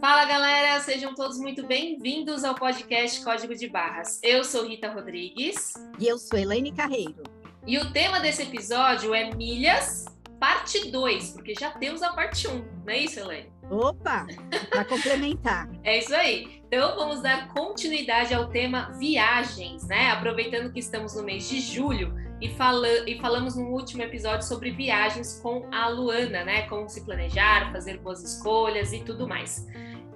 Fala galera, sejam todos muito bem-vindos ao podcast Código de Barras. Eu sou Rita Rodrigues. E eu sou Elaine Carreiro. E o tema desse episódio é milhas, parte 2, porque já temos a parte 1, um, não é isso, Elaine? Opa, para complementar. é isso aí. Então vamos dar continuidade ao tema viagens, né? Aproveitando que estamos no mês de julho e, fala e falamos no último episódio sobre viagens com a Luana, né? Como se planejar, fazer boas escolhas e tudo mais.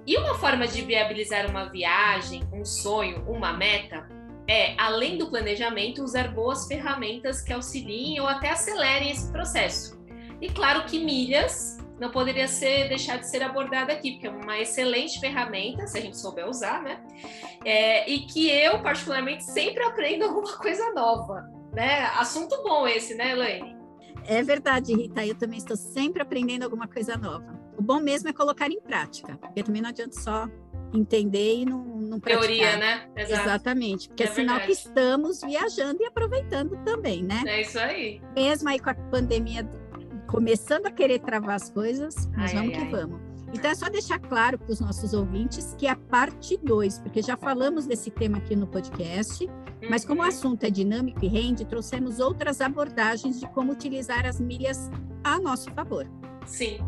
E uma forma de viabilizar uma viagem, um sonho, uma meta é, além do planejamento, usar boas ferramentas que auxiliem ou até acelerem esse processo. E claro que milhas não poderia ser deixar de ser abordada aqui, porque é uma excelente ferramenta, se a gente souber usar, né? É, e que eu, particularmente, sempre aprendo alguma coisa nova, né? Assunto bom esse, né, Elaine? É verdade, Rita. Eu também estou sempre aprendendo alguma coisa nova. O bom mesmo é colocar em prática, porque também não adianta só entender e não, não praticar. Teoria, né? Exato. Exatamente, porque é, é sinal que estamos viajando e aproveitando também, né? É isso aí. Mesmo aí com a pandemia começando a querer travar as coisas, mas ai, vamos ai, que ai. vamos. Então é só deixar claro para os nossos ouvintes que é a parte 2, porque já falamos desse tema aqui no podcast, mas como o uhum. assunto é dinâmico e rende, trouxemos outras abordagens de como utilizar as milhas a nosso favor. Sim.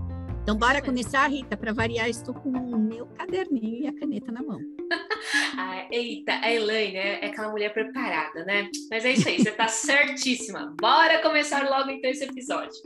Então, bora começar, Rita. Para variar, estou com o meu caderninho e a caneta na mão. ah, eita, a Elaine é, é aquela mulher preparada, né? Mas é isso aí, você está certíssima. Bora começar logo então esse episódio.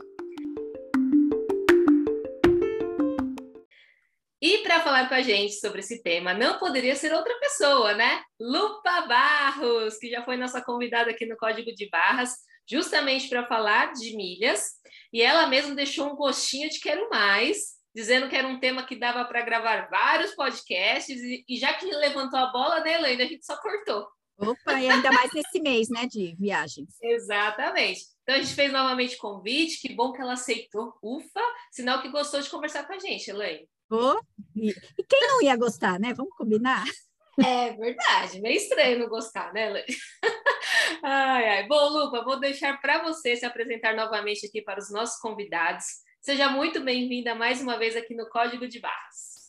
E para falar com a gente sobre esse tema, não poderia ser outra pessoa, né? Lupa Barros, que já foi nossa convidada aqui no Código de Barras, justamente para falar de milhas. E ela mesma deixou um gostinho de quero mais, dizendo que era um tema que dava para gravar vários podcasts. E, e, já que levantou a bola, né, Elaine, a gente só cortou. Opa, e ainda mais nesse mês, né, de viagens. Exatamente. Então a gente fez novamente convite, que bom que ela aceitou. Ufa, sinal que gostou de conversar com a gente, Elaine. Oh, e, e quem não ia gostar, né? Vamos combinar? É verdade, meio estranho não gostar, né, Lê? ai, ai. Bom, Lupa, vou deixar para você se apresentar novamente aqui para os nossos convidados. Seja muito bem-vinda mais uma vez aqui no Código de Barras.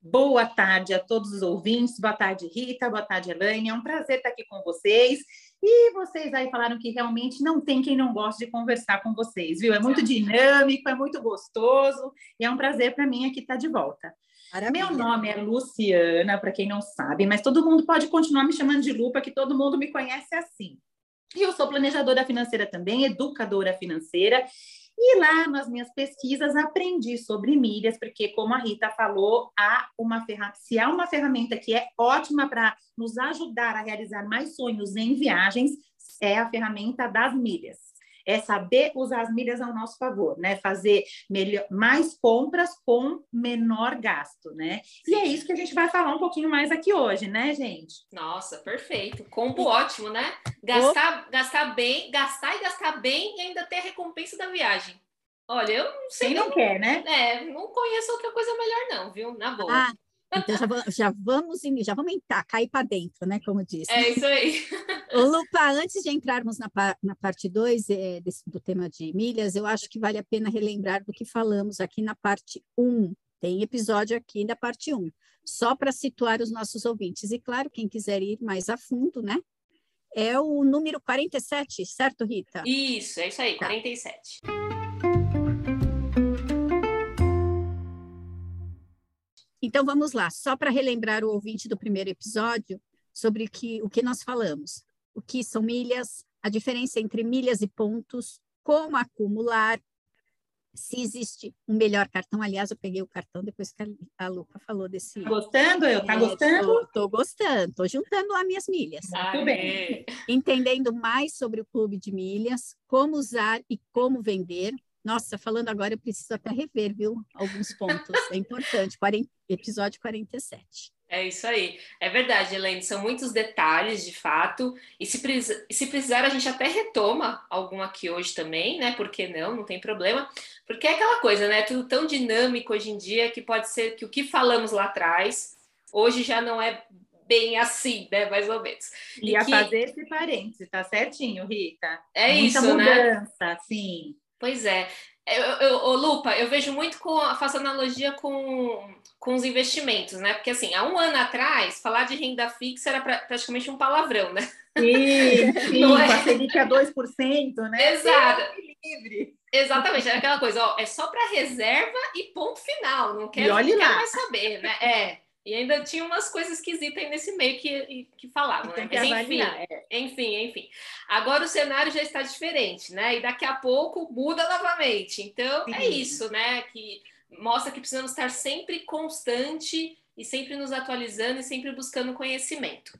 Boa tarde a todos os ouvintes, boa tarde, Rita, boa tarde, Elaine. É um prazer estar aqui com vocês. E vocês aí falaram que realmente não tem quem não goste de conversar com vocês, viu? É muito dinâmico, é muito gostoso e é um prazer para mim aqui estar de volta. Maravilha. Meu nome é Luciana, para quem não sabe, mas todo mundo pode continuar me chamando de Lupa, que todo mundo me conhece assim. E eu sou planejadora financeira também, educadora financeira, e lá nas minhas pesquisas aprendi sobre milhas, porque como a Rita falou, há uma ferramenta, se há uma ferramenta que é ótima para nos ajudar a realizar mais sonhos em viagens, é a ferramenta das milhas é saber usar as milhas ao nosso favor, né? Fazer melhor, mais compras com menor gasto, né? E é isso que a gente vai falar um pouquinho mais aqui hoje, né, gente? Nossa, perfeito. Combo ótimo, né? Gastar, oh. gastar bem, gastar e gastar bem e ainda ter a recompensa da viagem. Olha, eu não sei. Quem não, quer, né? É, não conheço outra coisa melhor, não, viu? Na boa. Ah, então já, já vamos já vamos entrar, cair para dentro, né? Como disse. É isso aí. Lupa, antes de entrarmos na, na parte 2 é, do tema de milhas, eu acho que vale a pena relembrar do que falamos aqui na parte 1. Um. Tem episódio aqui da parte 1, um, só para situar os nossos ouvintes. E claro, quem quiser ir mais a fundo, né? É o número 47, certo, Rita? Isso, é isso aí, tá. 47. Então vamos lá, só para relembrar o ouvinte do primeiro episódio sobre que, o que nós falamos. O que são milhas, a diferença entre milhas e pontos, como acumular, se existe um melhor cartão. Aliás, eu peguei o cartão depois que a Luca falou desse. Tá gostando? Eu tá é, gostando? Estou gostando, estou juntando lá minhas milhas. Muito bem. Entendendo mais sobre o clube de milhas, como usar e como vender. Nossa, falando agora, eu preciso até rever, viu? Alguns pontos. É importante. 40, episódio 47. É isso aí. É verdade, Helene. São muitos detalhes, de fato. E se, se precisar, a gente até retoma algum aqui hoje também, né? Por que não? Não tem problema. Porque é aquela coisa, né? Tudo tão dinâmico hoje em dia que pode ser que o que falamos lá atrás, hoje já não é bem assim, né? Mais ou menos. E, e a que... fazer esse parênteses, tá certinho, Rita? É Muita isso, mudança, né? sim. Pois é. Eu, eu, Lupa, eu vejo muito com, faço analogia com, com os investimentos, né? Porque assim, há um ano atrás, falar de renda fixa era pra, praticamente um palavrão, né? Sim, sim, não é? a Selic a 2%, né? Exato. Livre. Exatamente, era aquela coisa, ó, é só para reserva e ponto final, não quero, não quero mais saber, né? É. E ainda tinha umas coisas esquisitas aí nesse meio que, que falavam, né? Mas enfim, é. enfim, enfim. Agora o cenário já está diferente, né? E daqui a pouco muda novamente. Então é Sim. é isso, né? Que mostra que precisamos estar sempre constante e sempre nos atualizando e sempre buscando conhecimento.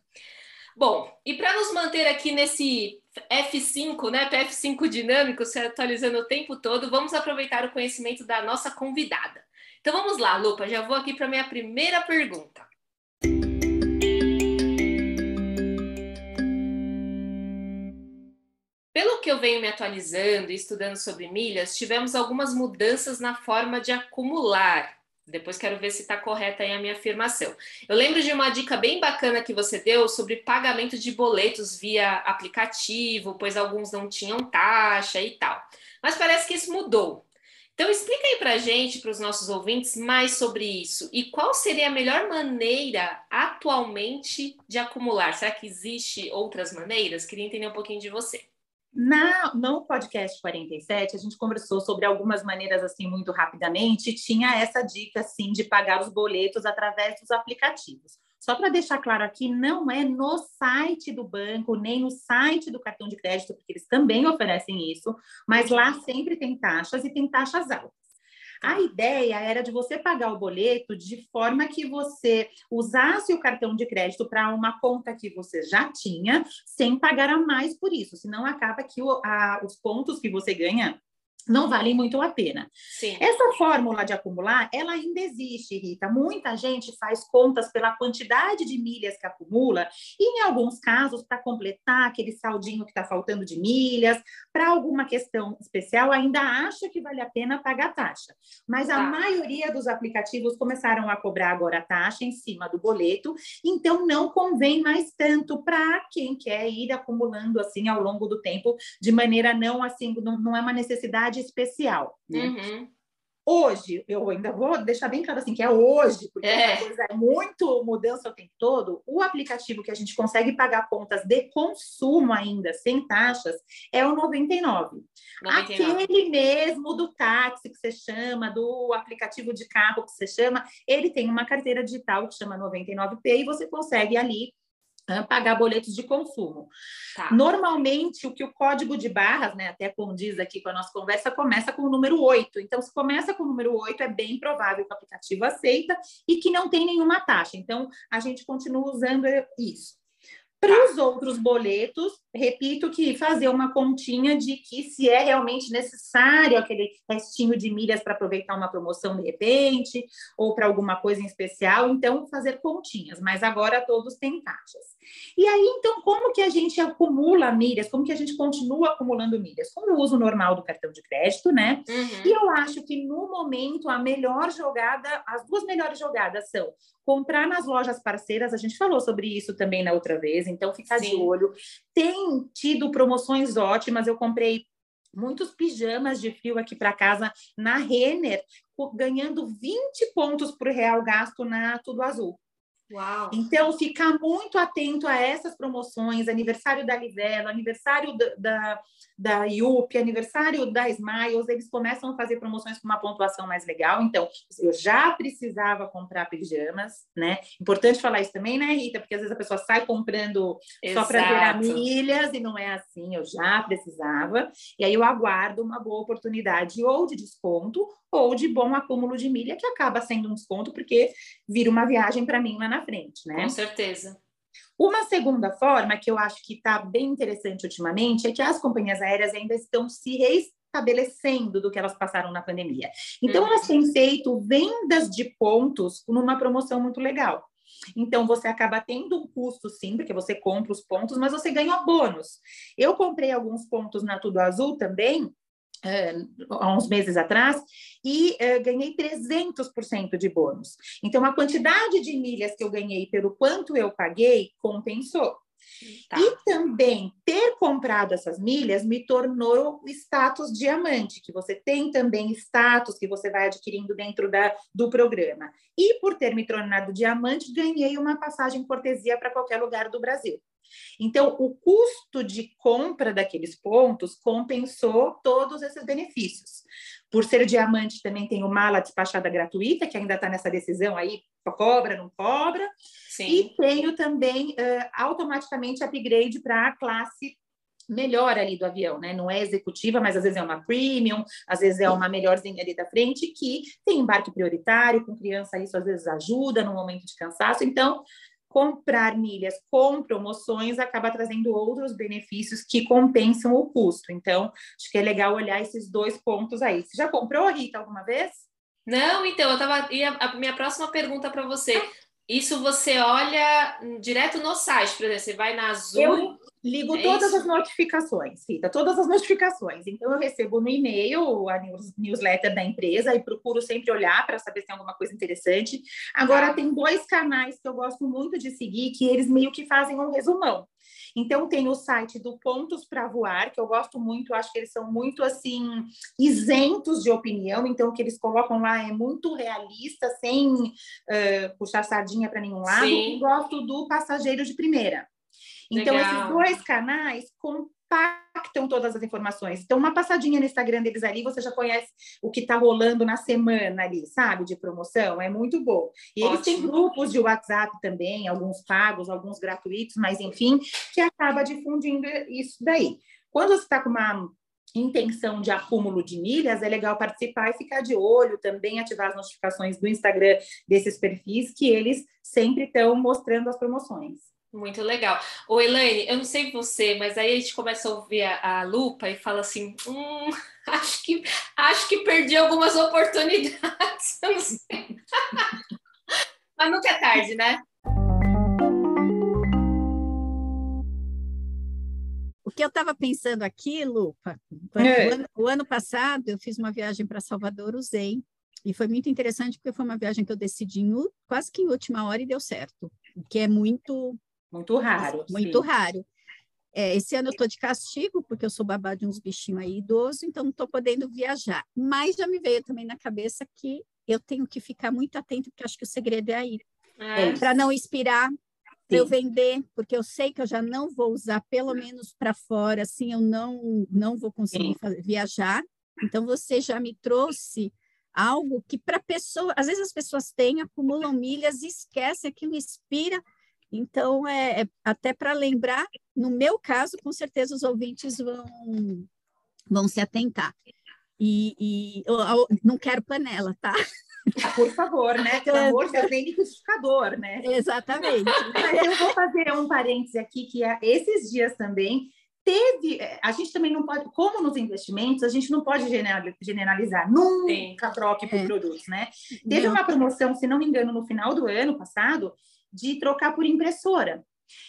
Bom, e para nos manter aqui nesse F5, né, PF5 dinâmico, se atualizando o tempo todo, vamos aproveitar o conhecimento da nossa convidada. Então vamos lá, Lupa, já vou aqui para minha primeira pergunta. Pelo que eu venho me atualizando e estudando sobre milhas, tivemos algumas mudanças na forma de acumular. Depois quero ver se está correta aí a minha afirmação. Eu lembro de uma dica bem bacana que você deu sobre pagamento de boletos via aplicativo, pois alguns não tinham taxa e tal. Mas parece que isso mudou. Então, explica aí para a gente, para os nossos ouvintes, mais sobre isso. E qual seria a melhor maneira atualmente de acumular? Será que existe outras maneiras? Queria entender um pouquinho de você. Na, no podcast 47, a gente conversou sobre algumas maneiras, assim, muito rapidamente. Tinha essa dica, assim, de pagar os boletos através dos aplicativos. Só para deixar claro aqui, não é no site do banco, nem no site do cartão de crédito, porque eles também oferecem isso, mas lá sempre tem taxas e tem taxas altas. A ideia era de você pagar o boleto de forma que você usasse o cartão de crédito para uma conta que você já tinha, sem pagar a mais por isso, senão acaba que o, a, os pontos que você ganha não valem muito a pena. Sim. Essa fórmula de acumular, ela ainda existe, Rita. Muita gente faz contas pela quantidade de milhas que acumula, e em alguns casos, para completar aquele saldinho que está faltando de milhas, para alguma questão especial, ainda acha que vale a pena pagar taxa. Mas a tá. maioria dos aplicativos começaram a cobrar agora a taxa em cima do boleto, então não convém mais tanto para quem quer ir acumulando assim ao longo do tempo, de maneira não assim, não, não é uma necessidade especial. Né? Uhum. Hoje, eu ainda vou deixar bem claro assim, que é hoje, porque é. coisa é muito mudança o tempo todo. O aplicativo que a gente consegue pagar contas de consumo ainda, sem taxas, é o 99. 99. Aquele mesmo do táxi que você chama, do aplicativo de carro que você chama, ele tem uma carteira digital que chama 99P e você consegue ali pagar boletos de consumo. Tá. Normalmente, o que o código de barras, né, até condiz aqui com a nossa conversa, começa com o número 8. Então, se começa com o número 8, é bem provável que o aplicativo aceita e que não tem nenhuma taxa. Então, a gente continua usando isso. Para os outros boletos, repito que fazer uma continha de que se é realmente necessário aquele restinho de milhas para aproveitar uma promoção de repente, ou para alguma coisa em especial, então fazer continhas, mas agora todos têm taxas. E aí, então, como que a gente acumula milhas? Como que a gente continua acumulando milhas? Com o uso normal do cartão de crédito, né? Uhum. E eu acho que no momento a melhor jogada, as duas melhores jogadas são comprar nas lojas parceiras, a gente falou sobre isso também na outra vez, então ficar de olho. Tem tido promoções ótimas, eu comprei muitos pijamas de frio aqui para casa na Renner, ganhando 20 pontos por real gasto na Tudo Azul. Uau. Então, ficar muito atento a essas promoções, aniversário da Livelo, aniversário da, da, da IUP, aniversário da Smiles, eles começam a fazer promoções com uma pontuação mais legal. Então, eu já precisava comprar pijamas, né? Importante falar isso também, né, Rita? Porque às vezes a pessoa sai comprando Exato. só para gerar milhas e não é assim, eu já precisava. E aí eu aguardo uma boa oportunidade ou de desconto ou de bom acúmulo de milha, que acaba sendo um desconto, porque vira uma viagem para mim lá na frente, né? Com certeza. Uma segunda forma, que eu acho que está bem interessante ultimamente, é que as companhias aéreas ainda estão se reestabelecendo do que elas passaram na pandemia. Então, elas têm feito vendas de pontos numa promoção muito legal. Então, você acaba tendo um custo, sim, porque você compra os pontos, mas você ganha bônus. Eu comprei alguns pontos na Tudo Azul também, há uns meses atrás, e uh, ganhei 300% de bônus. Então, a quantidade de milhas que eu ganhei pelo quanto eu paguei compensou. Tá. E também ter comprado essas milhas me tornou status diamante, que você tem também status que você vai adquirindo dentro da, do programa. E por ter me tornado diamante, ganhei uma passagem cortesia para qualquer lugar do Brasil. Então, o custo de compra daqueles pontos compensou todos esses benefícios. Por ser diamante, também tem o mala despachada gratuita, que ainda está nessa decisão aí, cobra, não cobra. Sim. E tenho também uh, automaticamente upgrade para a classe melhor ali do avião, né? Não é executiva, mas às vezes é uma premium, às vezes é uma melhorzinha ali da frente, que tem embarque prioritário, com criança isso às vezes ajuda no momento de cansaço. Então, comprar milhas com promoções acaba trazendo outros benefícios que compensam o custo. Então, acho que é legal olhar esses dois pontos aí. Você já comprou, Rita, alguma vez? Não, então, eu tava. E a, a minha próxima pergunta para você. Isso você olha direto no site, por exemplo, você vai na Azul. Eu ligo é todas isso? as notificações, Rita, todas as notificações. Então, eu recebo no e-mail a news, newsletter da empresa e procuro sempre olhar para saber se tem alguma coisa interessante. Agora, tá. tem dois canais que eu gosto muito de seguir, que eles meio que fazem um resumão. Então, tem o site do Pontos para Voar, que eu gosto muito, acho que eles são muito, assim, isentos de opinião, então o que eles colocam lá é muito realista, sem uh, puxar sardinha para nenhum lado. Sim. E gosto do Passageiro de Primeira. Então, Legal. esses dois canais compactam todas as informações. Então, uma passadinha no Instagram deles ali, você já conhece o que está rolando na semana ali, sabe? De promoção, é muito bom. E Ótimo. eles têm grupos de WhatsApp também, alguns pagos, alguns gratuitos, mas enfim, que acaba difundindo isso daí. Quando você está com uma intenção de acúmulo de milhas, é legal participar e ficar de olho, também ativar as notificações do Instagram desses perfis, que eles sempre estão mostrando as promoções. Muito legal. Ô, Elaine, eu não sei você, mas aí a gente começa a ouvir a, a lupa e fala assim: hum, acho que, acho que perdi algumas oportunidades. Eu não sei. mas nunca é tarde, né? O que eu estava pensando aqui, Lupa, é. o, ano, o ano passado eu fiz uma viagem para Salvador, usei, e foi muito interessante porque foi uma viagem que eu decidi em, quase que em última hora e deu certo, o que é muito muito raro. Muito sim. raro. É, esse ano eu estou de castigo, porque eu sou babá de uns bichinhos aí idosos, então não estou podendo viajar. Mas já me veio também na cabeça que eu tenho que ficar muito atento, porque acho que o segredo é aí. É. Para não inspirar, para eu vender, porque eu sei que eu já não vou usar, pelo menos para fora, assim, eu não, não vou conseguir fazer, viajar. Então, você já me trouxe algo que para pessoa, às vezes as pessoas têm, acumulam milhas e esquecem, aquilo inspira, então, é, é até para lembrar, no meu caso, com certeza os ouvintes vão, vão se atentar. E, e eu, eu não quero panela, tá? Por favor, né? Pelo amor de Deus, nem liquidificador, né? Exatamente. Mas eu vou fazer um parêntese aqui, que é, esses dias também teve. A gente também não pode, como nos investimentos, a gente não pode generalizar, nunca Sim. troque por é. produtos, né? Teve não. uma promoção, se não me engano, no final do ano passado, de trocar por impressora.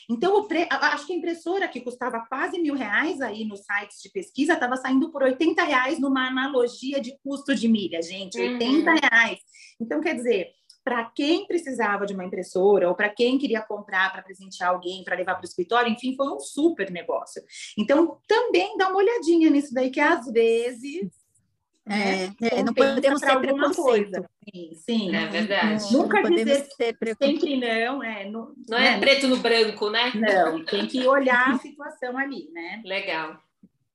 Então, pre... acho que a impressora que custava quase mil reais aí nos sites de pesquisa estava saindo por 80 reais numa analogia de custo de milha, gente, 80 uhum. reais. Então, quer dizer, para quem precisava de uma impressora ou para quem queria comprar para presentear alguém, para levar para o escritório, enfim, foi um super negócio. Então, também dá uma olhadinha nisso daí, que às vezes né? é, não podemos ter preconceito. Coisa. Sim, sim, é verdade. Nunca não dizer sempre não, é, não, não é né? preto no branco, né? Não, tem que olhar a situação ali, né? Legal.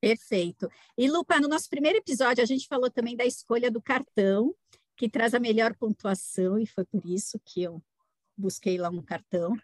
Perfeito. E Lupa, no nosso primeiro episódio a gente falou também da escolha do cartão, que traz a melhor pontuação, e foi por isso que eu busquei lá um cartão.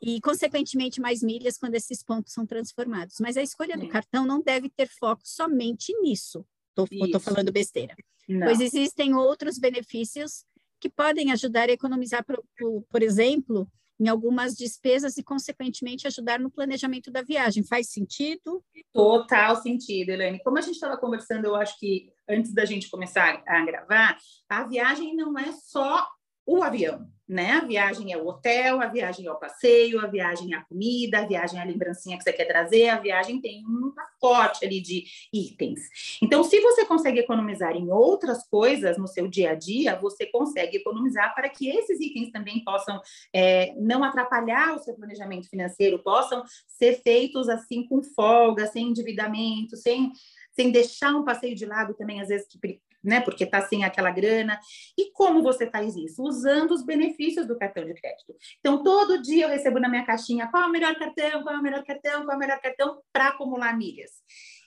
E, consequentemente, mais milhas quando esses pontos são transformados. Mas a escolha do cartão não deve ter foco somente nisso Estou falando besteira. Não. Pois existem outros benefícios que podem ajudar a economizar, por, por, por, exemplo, em algumas despesas e, consequentemente, ajudar no planejamento da viagem. Faz sentido? Total sentido, Elaine. Como a gente estava conversando, eu acho que antes da gente começar a gravar, a viagem não é só o avião, né? A viagem é o hotel, a viagem é o passeio, a viagem é a comida, a viagem é a lembrancinha que você quer trazer, a viagem tem um pacote ali de itens. Então, se você consegue economizar em outras coisas no seu dia a dia, você consegue economizar para que esses itens também possam é, não atrapalhar o seu planejamento financeiro, possam ser feitos assim com folga, sem endividamento, sem sem deixar um passeio de lado também, às vezes, que né? Porque está sem aquela grana. E como você faz isso? Usando os benefícios do cartão de crédito. Então, todo dia eu recebo na minha caixinha qual é o melhor cartão, qual é o melhor cartão, qual é o melhor cartão para acumular milhas.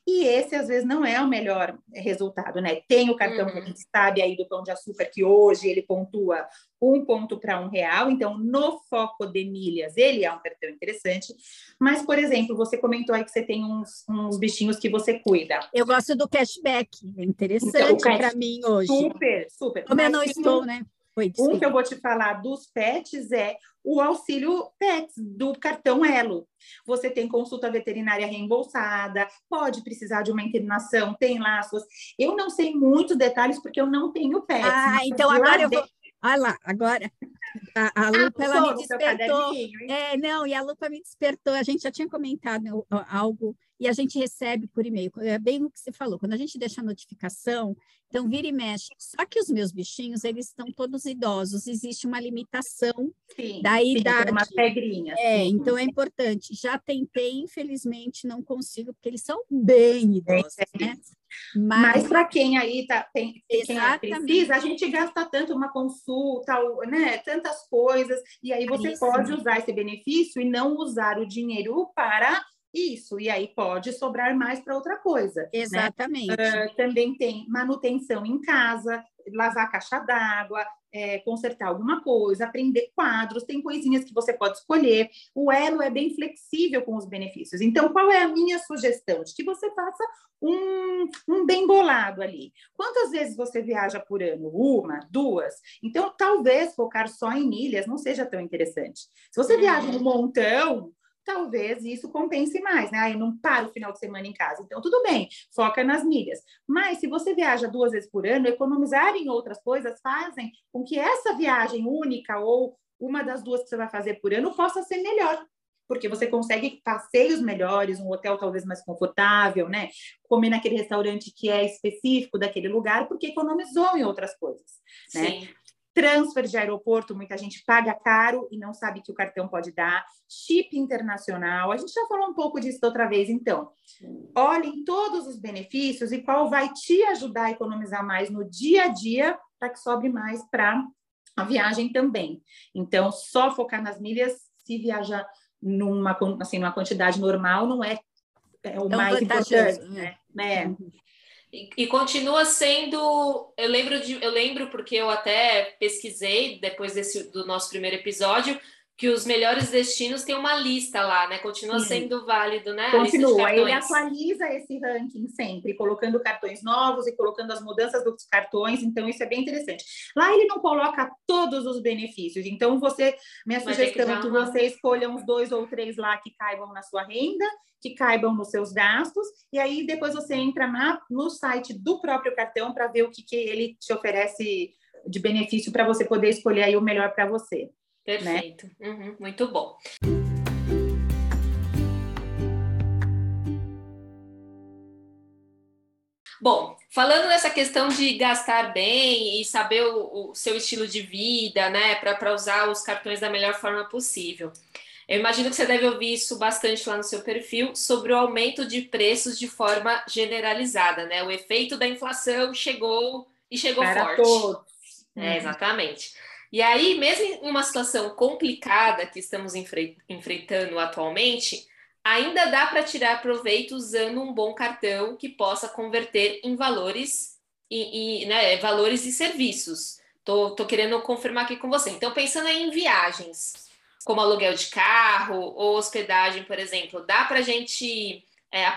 E esse, às vezes, não é o melhor resultado, né? Tem o cartão uhum. que a gente sabe aí do Pão de Açúcar, que hoje ele pontua um ponto para um real. Então, no foco de milhas, ele é um cartão interessante. Mas, por exemplo, você comentou aí que você tem uns, uns bichinhos que você cuida. Eu gosto do cashback, é interessante então, para mim hoje. Super, super. Como Mas, eu não estou, né? Oi, um que eu vou te falar dos pets é o auxílio PETS do cartão Elo. Você tem consulta veterinária reembolsada, pode precisar de uma internação, tem suas. Eu não sei muitos detalhes porque eu não tenho PETS. Ah, então agora eu vou. Olha lá, agora a, a Lupa ah, ela me despertou. É, não, e a Lupa me despertou. A gente já tinha comentado algo e a gente recebe por e-mail. É bem o que você falou. Quando a gente deixa a notificação, então vira e mexe. Só que os meus bichinhos, eles estão todos idosos. Existe uma limitação sim, da idade. Sim, uma regrinha. É, sim. então é importante. Já tentei, infelizmente, não consigo, porque eles são bem idosos, é, né? Mas, Mas para quem aí tá, tem, quem precisa, a gente gasta tanto uma consulta, né? Tantas coisas, e aí você Isso. pode usar esse benefício e não usar o dinheiro para isso, e aí pode sobrar mais para outra coisa. Né? Exatamente. Né? Uh, também tem manutenção em casa, lavar a caixa d'água, é, consertar alguma coisa, aprender quadros, tem coisinhas que você pode escolher. O Elo é bem flexível com os benefícios. Então, qual é a minha sugestão? De que você faça um, um bem bolado ali. Quantas vezes você viaja por ano? Uma, duas? Então, talvez focar só em milhas não seja tão interessante. Se você viaja um montão, talvez isso compense mais, né? Aí não para o final de semana em casa. Então, tudo bem, foca nas milhas. Mas se você viaja duas vezes por ano, economizar em outras coisas fazem com que essa viagem única ou uma das duas que você vai fazer por ano possa ser melhor. Porque você consegue passeios melhores, um hotel talvez mais confortável, né? Comer naquele restaurante que é específico daquele lugar, porque economizou em outras coisas, né? Transfer de aeroporto, muita gente paga caro e não sabe que o cartão pode dar, chip internacional, a gente já falou um pouco disso outra vez, então, olhem todos os benefícios e qual vai te ajudar a economizar mais no dia a dia para que sobre mais para a viagem também. Então, só focar nas milhas, se viajar numa, assim, numa quantidade normal, não é, é o é mais importante, né? né? Uhum. E, continua sendo. Eu lembro de, eu lembro porque eu até pesquisei depois desse do nosso primeiro episódio que os melhores destinos têm uma lista lá, né? Continua Sim. sendo válido, né? Continua. Ele atualiza esse ranking sempre, colocando cartões novos e colocando as mudanças dos cartões. Então isso é bem interessante. Lá ele não coloca todos os benefícios. Então você, minha Mas sugestão é que, é que você escolha uns dois ou três lá que caibam na sua renda que caibam nos seus gastos, e aí depois você entra na, no site do próprio cartão para ver o que, que ele te oferece de benefício para você poder escolher aí o melhor para você. Né? Perfeito, né? uhum, muito bom. Bom, falando nessa questão de gastar bem e saber o, o seu estilo de vida, né, para usar os cartões da melhor forma possível. Eu imagino que você deve ouvir isso bastante lá no seu perfil sobre o aumento de preços de forma generalizada, né? O efeito da inflação chegou e chegou Para forte. Todos. É, uhum. exatamente. E aí, mesmo em uma situação complicada que estamos enfre enfrentando atualmente, ainda dá para tirar proveito usando um bom cartão que possa converter em valores e, e né, valores e serviços. Tô, tô querendo confirmar aqui com você. Então, pensando em viagens, como aluguel de carro ou hospedagem, por exemplo, dá para a gente é,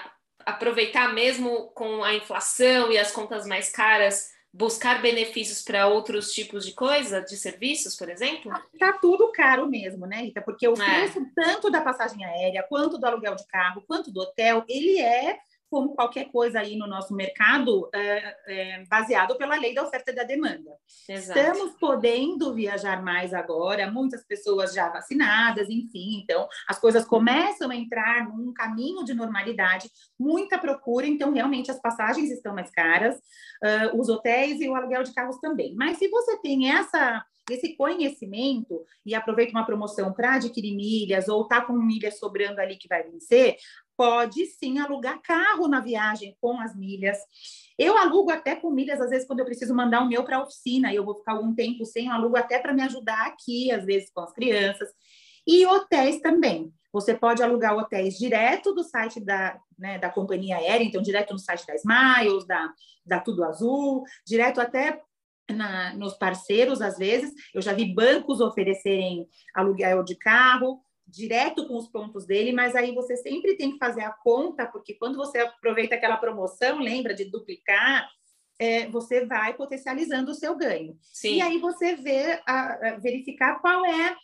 aproveitar mesmo com a inflação e as contas mais caras, buscar benefícios para outros tipos de coisa, de serviços, por exemplo? Tá tudo caro mesmo, né, Rita? Porque o é. preço tanto da passagem aérea, quanto do aluguel de carro, quanto do hotel, ele é como qualquer coisa aí no nosso mercado, é, é, baseado pela lei da oferta e da demanda. Exato. Estamos podendo viajar mais agora, muitas pessoas já vacinadas, enfim, então as coisas começam a entrar num caminho de normalidade, muita procura, então realmente as passagens estão mais caras, uh, os hotéis e o aluguel de carros também. Mas se você tem essa esse conhecimento e aproveita uma promoção para adquirir milhas ou tá com milhas sobrando ali que vai vencer, pode sim alugar carro na viagem com as milhas. Eu alugo até com milhas, às vezes, quando eu preciso mandar o meu para a oficina, e eu vou ficar algum tempo sem, eu alugo até para me ajudar aqui, às vezes, com as crianças. E hotéis também. Você pode alugar hotéis direto do site da, né, da companhia aérea, então, direto no site da Smiles, da, da Tudo Azul, direto até na, nos parceiros, às vezes. Eu já vi bancos oferecerem aluguel de carro direto com os pontos dele, mas aí você sempre tem que fazer a conta, porque quando você aproveita aquela promoção, lembra de duplicar, é, você vai potencializando o seu ganho. Sim. E aí você vê, a, a verificar qual é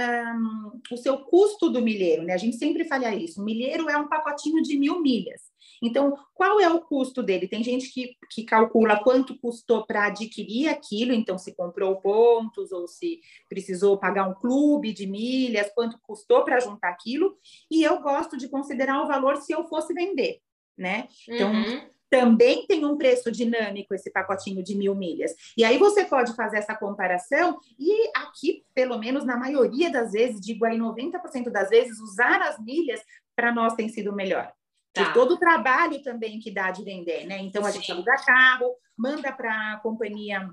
um, o seu custo do milheiro, né? A gente sempre fala isso. O milheiro é um pacotinho de mil milhas. Então, qual é o custo dele? Tem gente que, que calcula quanto custou para adquirir aquilo, então se comprou pontos ou se precisou pagar um clube de milhas, quanto custou para juntar aquilo, e eu gosto de considerar o valor se eu fosse vender, né? Então, uhum também tem um preço dinâmico esse pacotinho de mil milhas. E aí você pode fazer essa comparação e aqui, pelo menos na maioria das vezes, digo aí 90% das vezes, usar as milhas para nós tem sido melhor. Tá. Por todo o trabalho também que dá de vender, né? Então a Sim. gente aluga carro, manda para a companhia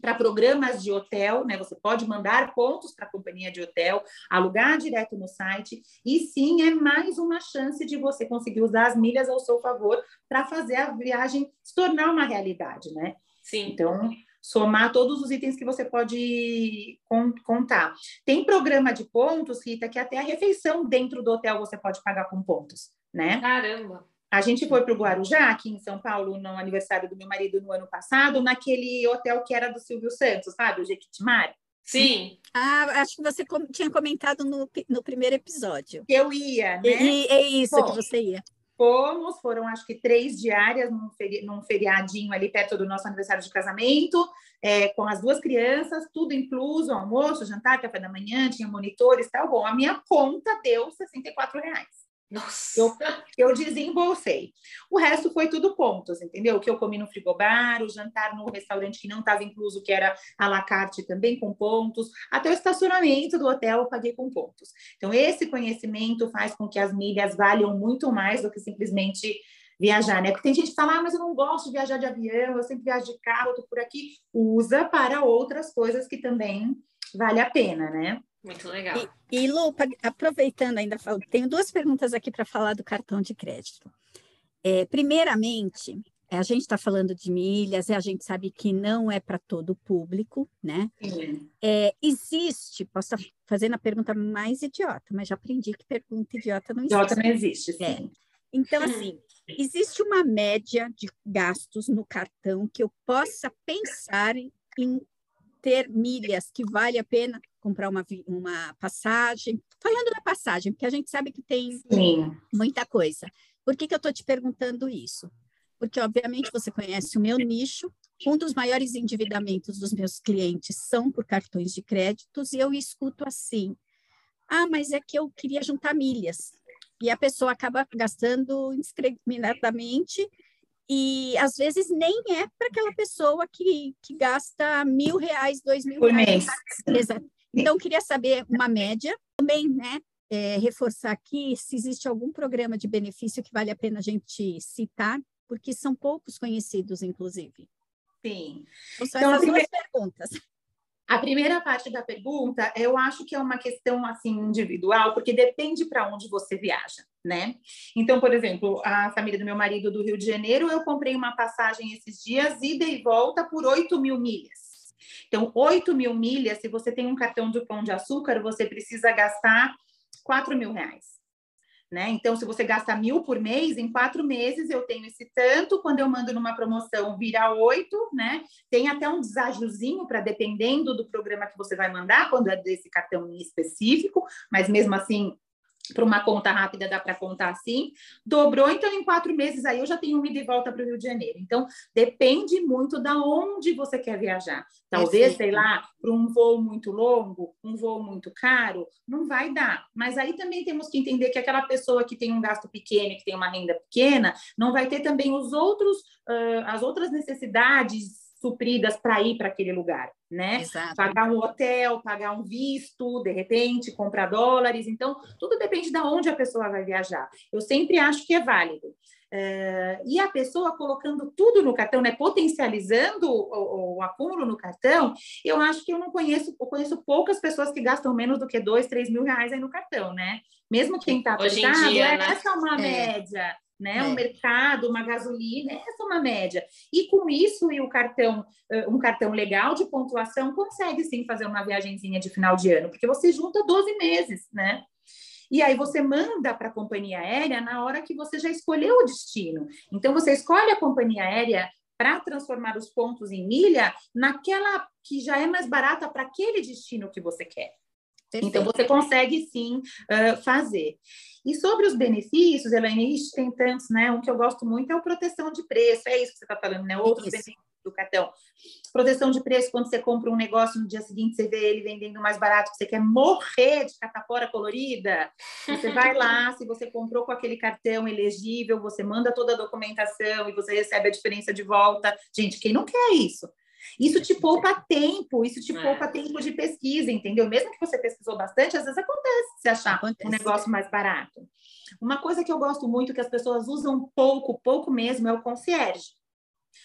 para programas de hotel, né? Você pode mandar pontos para a companhia de hotel, alugar direto no site, e sim é mais uma chance de você conseguir usar as milhas ao seu favor para fazer a viagem se tornar uma realidade, né? Sim. Então, somar todos os itens que você pode contar. Tem programa de pontos, Rita, que até a refeição dentro do hotel você pode pagar com pontos, né? Caramba! A gente foi para o Guarujá, aqui em São Paulo, no aniversário do meu marido no ano passado, naquele hotel que era do Silvio Santos, sabe? O Jequitimari. Sim. Ah, acho que você com, tinha comentado no, no primeiro episódio. Eu ia, né? E, é isso Bom, que você ia. Fomos, foram acho que três diárias num, feri num feriadinho ali perto do nosso aniversário de casamento, é, com as duas crianças, tudo incluso, almoço, jantar, café da manhã, tinha monitores e tal. Bom, a minha conta deu 64 reais. Nossa. Eu, eu desembolsei. O resto foi tudo pontos, entendeu? O que eu comi no frigobar, o jantar no restaurante que não estava incluso, que era à la carte também com pontos, até o estacionamento do hotel eu paguei com pontos. Então, esse conhecimento faz com que as milhas valham muito mais do que simplesmente viajar, né? Porque tem gente que fala, ah, mas eu não gosto de viajar de avião, eu sempre viajo de carro, eu tô por aqui. Usa para outras coisas que também vale a pena, né? Muito legal. E, e Lu, aproveitando ainda, tenho duas perguntas aqui para falar do cartão de crédito. É, primeiramente, a gente está falando de milhas e a gente sabe que não é para todo o público, né? É, existe, posso estar fazendo a pergunta mais idiota, mas já aprendi que pergunta idiota não existe. Idiota não existe, sim. É. Então, assim, existe uma média de gastos no cartão que eu possa pensar em, em ter milhas que vale a pena comprar uma, uma passagem. Falando da passagem, porque a gente sabe que tem Sim. muita coisa. Por que, que eu estou te perguntando isso? Porque, obviamente, você conhece o meu nicho. Um dos maiores endividamentos dos meus clientes são por cartões de créditos, e eu escuto assim: ah, mas é que eu queria juntar milhas. E a pessoa acaba gastando indiscriminadamente e às vezes nem é para aquela pessoa que, que gasta mil reais, dois mil Por reais. mês. Então, queria saber uma média. Também, né, é, reforçar aqui se existe algum programa de benefício que vale a pena a gente citar, porque são poucos conhecidos, inclusive. Sim. Então, são então, essas duas perguntas. A primeira parte da pergunta, eu acho que é uma questão assim individual, porque depende para onde você viaja, né? Então, por exemplo, a família do meu marido do Rio de Janeiro, eu comprei uma passagem esses dias, ida e volta por 8 mil milhas. Então, 8 mil milhas, se você tem um cartão de pão de açúcar, você precisa gastar 4 mil reais. Né? Então, se você gasta mil por mês, em quatro meses eu tenho esse tanto. Quando eu mando numa promoção, vira oito, né? Tem até um deságiozinho para dependendo do programa que você vai mandar, quando é desse cartão específico, mas mesmo assim para uma conta rápida dá para contar assim, dobrou, então em quatro meses aí eu já tenho uma ida e volta para o Rio de Janeiro. Então, depende muito da onde você quer viajar. Talvez, sei lá, para um voo muito longo, um voo muito caro, não vai dar. Mas aí também temos que entender que aquela pessoa que tem um gasto pequeno, que tem uma renda pequena, não vai ter também os outros, uh, as outras necessidades supridas para ir para aquele lugar, né? Exato. Pagar um hotel, pagar um visto, de repente, comprar dólares. Então, tudo depende de onde a pessoa vai viajar. Eu sempre acho que é válido. É, e a pessoa colocando tudo no cartão, né, potencializando o, o, acúmulo no cartão, eu acho que eu não conheço, eu conheço poucas pessoas que gastam menos do que dois, três mil reais aí no cartão, né? Mesmo quem está apertado, dia, é, né? essa é uma é. média né? É. Um mercado, uma gasolina, essa é uma média. E com isso e o cartão, um cartão legal de pontuação, consegue sim fazer uma viagemzinha de final de ano, porque você junta 12 meses, né? E aí você manda para a companhia aérea na hora que você já escolheu o destino. Então você escolhe a companhia aérea para transformar os pontos em milha naquela que já é mais barata para aquele destino que você quer. Perfeito. Então você consegue sim uh, fazer. E sobre os benefícios, Elaine, tem tantos, né? Um que eu gosto muito é o proteção de preço, é isso que você está falando, né? Outros isso. benefícios do cartão. Proteção de preço, quando você compra um negócio, no dia seguinte você vê ele vendendo mais barato, você quer morrer de catapora colorida, você vai lá, se você comprou com aquele cartão elegível, você manda toda a documentação e você recebe a diferença de volta. Gente, quem não quer isso? Isso te poupa tempo, isso te é. poupa tempo de pesquisa, entendeu? Mesmo que você pesquisou bastante, às vezes acontece se achar acontece. um negócio mais barato. Uma coisa que eu gosto muito, que as pessoas usam pouco, pouco mesmo, é o concierge.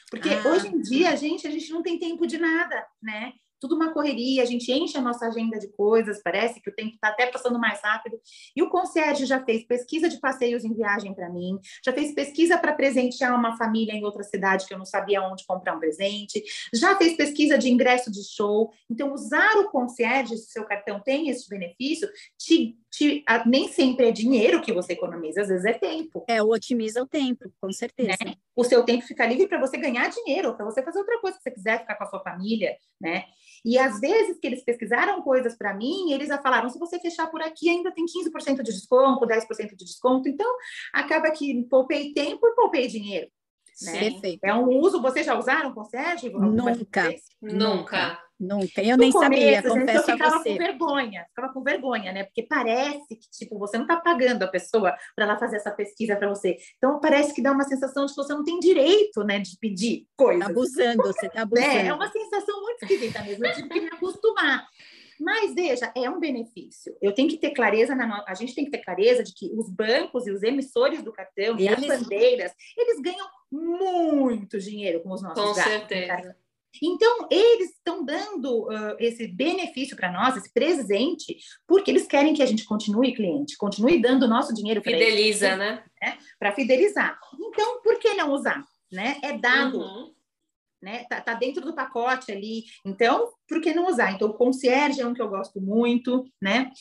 Porque ah. hoje em dia, gente, a gente não tem tempo de nada, né? Tudo uma correria, a gente enche a nossa agenda de coisas, parece que o tempo está até passando mais rápido. E o concierge já fez pesquisa de passeios em viagem para mim, já fez pesquisa para presentear uma família em outra cidade que eu não sabia onde comprar um presente, já fez pesquisa de ingresso de show. Então, usar o concierge, se seu cartão tem esse benefício, te, te, a, nem sempre é dinheiro que você economiza, às vezes é tempo. É, otimiza o tempo, com certeza. Né? O seu tempo fica livre para você ganhar dinheiro, para você fazer outra coisa que você quiser, ficar com a sua família, né? E às vezes que eles pesquisaram coisas para mim, eles já falaram: se você fechar por aqui, ainda tem 15% de desconto, 10% de desconto. Então, acaba que poupei tempo e poupei dinheiro. Né? Perfeito. É um uso, vocês já usaram concierge? Nunca. Nunca. Nunca. Eu no nem começo, sabia, confesso eu ficava a você. com vergonha, ficava com vergonha, né? Porque parece que, tipo, você não está pagando a pessoa para ela fazer essa pesquisa para você. Então, parece que dá uma sensação de que você não tem direito, né, de pedir coisas. Tá abusando, você está abusando. É, é uma sensação muito esquisita mesmo, eu tive que me acostumar. Mas veja, é um benefício. Eu tenho que ter clareza, na, a gente tem que ter clareza de que os bancos e os emissores do cartão e as bandeiras, eles ganham muito dinheiro com os nossos com gastos. Com certeza. Então, eles estão dando uh, esse benefício para nós, esse presente, porque eles querem que a gente continue cliente, continue dando o nosso dinheiro para Fideliza, eles, né? né? Para fidelizar. Então, por que não usar? Né? É dado. Uhum. Né? Tá, tá, dentro do pacote ali. Então, por que não usar? Então, o concierge é um que eu gosto muito, né?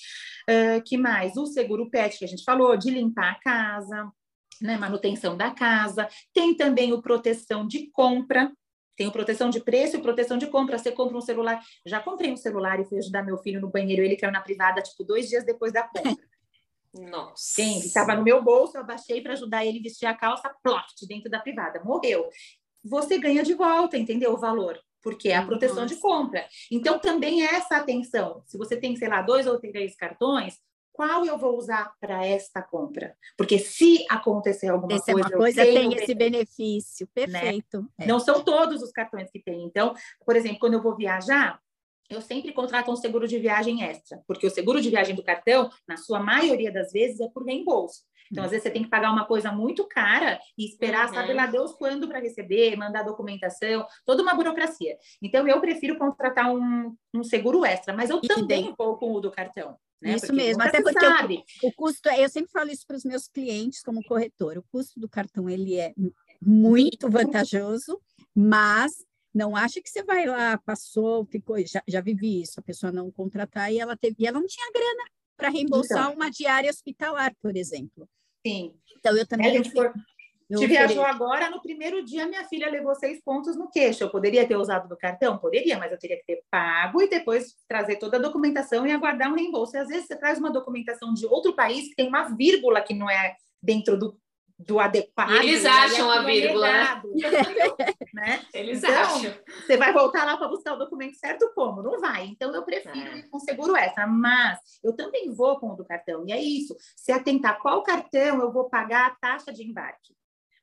Uh, que mais? O seguro pet que a gente falou, de limpar a casa, né? Manutenção da casa. Tem também o proteção de compra, tem proteção de preço e proteção de compra. Você compra um celular. Já comprei um celular e fui ajudar meu filho no banheiro. Ele caiu na privada, tipo, dois dias depois da compra. Nossa. Quem estava no meu bolso, eu abaixei para ajudar ele a vestir a calça, ploft, dentro da privada. Morreu. Você ganha de volta, entendeu? O valor. Porque é a proteção Nossa. de compra. Então, também é essa atenção. Se você tem, sei lá, dois ou três cartões, qual eu vou usar para esta compra? Porque se acontecer alguma Essa coisa, é uma coisa tem esse benefício, né? perfeito. Né? É. Não são todos os cartões que tem. Então, por exemplo, quando eu vou viajar, eu sempre contrato um seguro de viagem extra, porque o seguro de viagem do cartão, na sua maioria das vezes, é por reembolso. Então, às vezes, você tem que pagar uma coisa muito cara e esperar, uhum. sabe lá Deus quando para receber, mandar documentação, toda uma burocracia. Então, eu prefiro contratar um, um seguro extra, mas eu e também vou com o do cartão. Né? Isso porque mesmo, até porque o, o, custo, eu sempre falo isso para os meus clientes como corretor, o custo do cartão ele é muito vantajoso, mas não acha que você vai lá, passou, ficou, já, já vivi isso, a pessoa não contratar e ela teve, e ela não tinha grana para reembolsar então, uma diária hospitalar, por exemplo. Sim. Então eu também. É, for, Te viajou agora, no primeiro dia, minha filha levou seis pontos no queixo. Eu poderia ter usado do cartão? Poderia, mas eu teria que ter pago e depois trazer toda a documentação e aguardar um reembolso. E às vezes você traz uma documentação de outro país que tem uma vírgula que não é dentro do, do adequado. E eles acham a vírgula, é errado, né? Eles então, acham. Você vai voltar lá para buscar o documento certo como? Não vai. Então, eu prefiro é. ir com seguro extra. Mas eu também vou com o do cartão. E é isso. Se atentar qual cartão eu vou pagar a taxa de embarque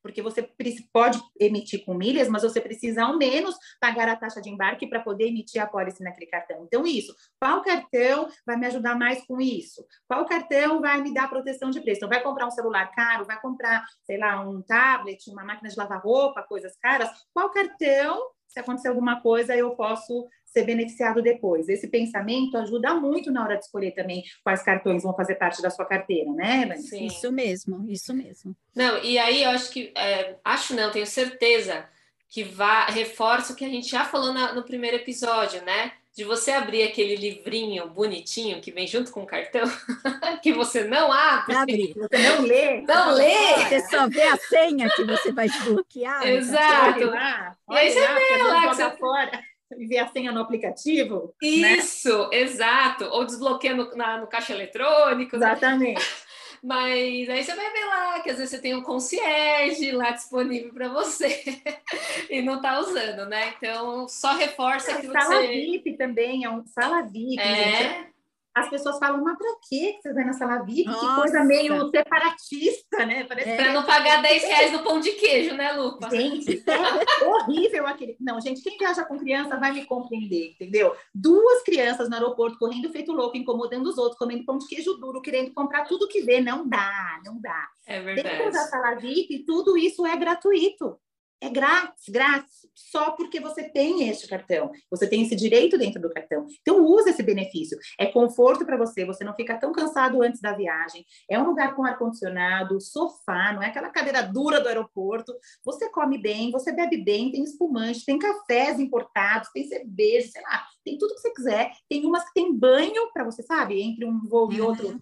porque você pode emitir com milhas, mas você precisa ao menos pagar a taxa de embarque para poder emitir a pólice naquele cartão. Então, isso. Qual cartão vai me ajudar mais com isso? Qual cartão vai me dar proteção de preço? Então, vai comprar um celular caro, vai comprar, sei lá, um tablet, uma máquina de lavar roupa, coisas caras. Qual cartão se acontecer alguma coisa, eu posso ser beneficiado depois. Esse pensamento ajuda muito na hora de escolher também quais cartões vão fazer parte da sua carteira, né, Sim. Isso mesmo, isso mesmo. Não, e aí eu acho que, é, acho não, tenho certeza que vá, reforça o que a gente já falou na, no primeiro episódio, né? de você abrir aquele livrinho bonitinho que vem junto com o cartão, que você não abre, abre. você não lê. Não lê. Você só vê a senha que você vai desbloquear. Exato. Olha lá, e aí você lá, vê lá que você... fora e ver a senha no aplicativo. Né? Isso, né? exato. Ou desbloqueia no, na, no caixa eletrônico. Né? Exatamente. Né? Mas aí você vai ver lá que às vezes você tem um concierge lá disponível para você e não está usando, né? Então só reforça é, aquilo sala que você... VIP também, é um sala VIP, é... gente as pessoas falam, mas para que você vai na sala VIP? Nossa. Que coisa meio separatista, né? Parece é. Para não pagar 10 reais no pão de queijo, né, Lupa? Gente, é horrível aquele. Não, gente, quem viaja com criança vai me compreender, entendeu? Duas crianças no aeroporto correndo feito louco, incomodando os outros, comendo pão de queijo duro, querendo comprar tudo que vê. Não dá, não dá. É verdade. Dentro da sala VIP, tudo isso é gratuito. É grátis, grátis, só porque você tem este cartão. Você tem esse direito dentro do cartão. Então, use esse benefício. É conforto para você, você não fica tão cansado antes da viagem. É um lugar com ar-condicionado, sofá, não é aquela cadeira dura do aeroporto. Você come bem, você bebe bem, tem espumante, tem cafés importados, tem cerveja, sei lá, tem tudo que você quiser. Tem umas que tem banho para você, sabe, entre um voo e outro. Uhum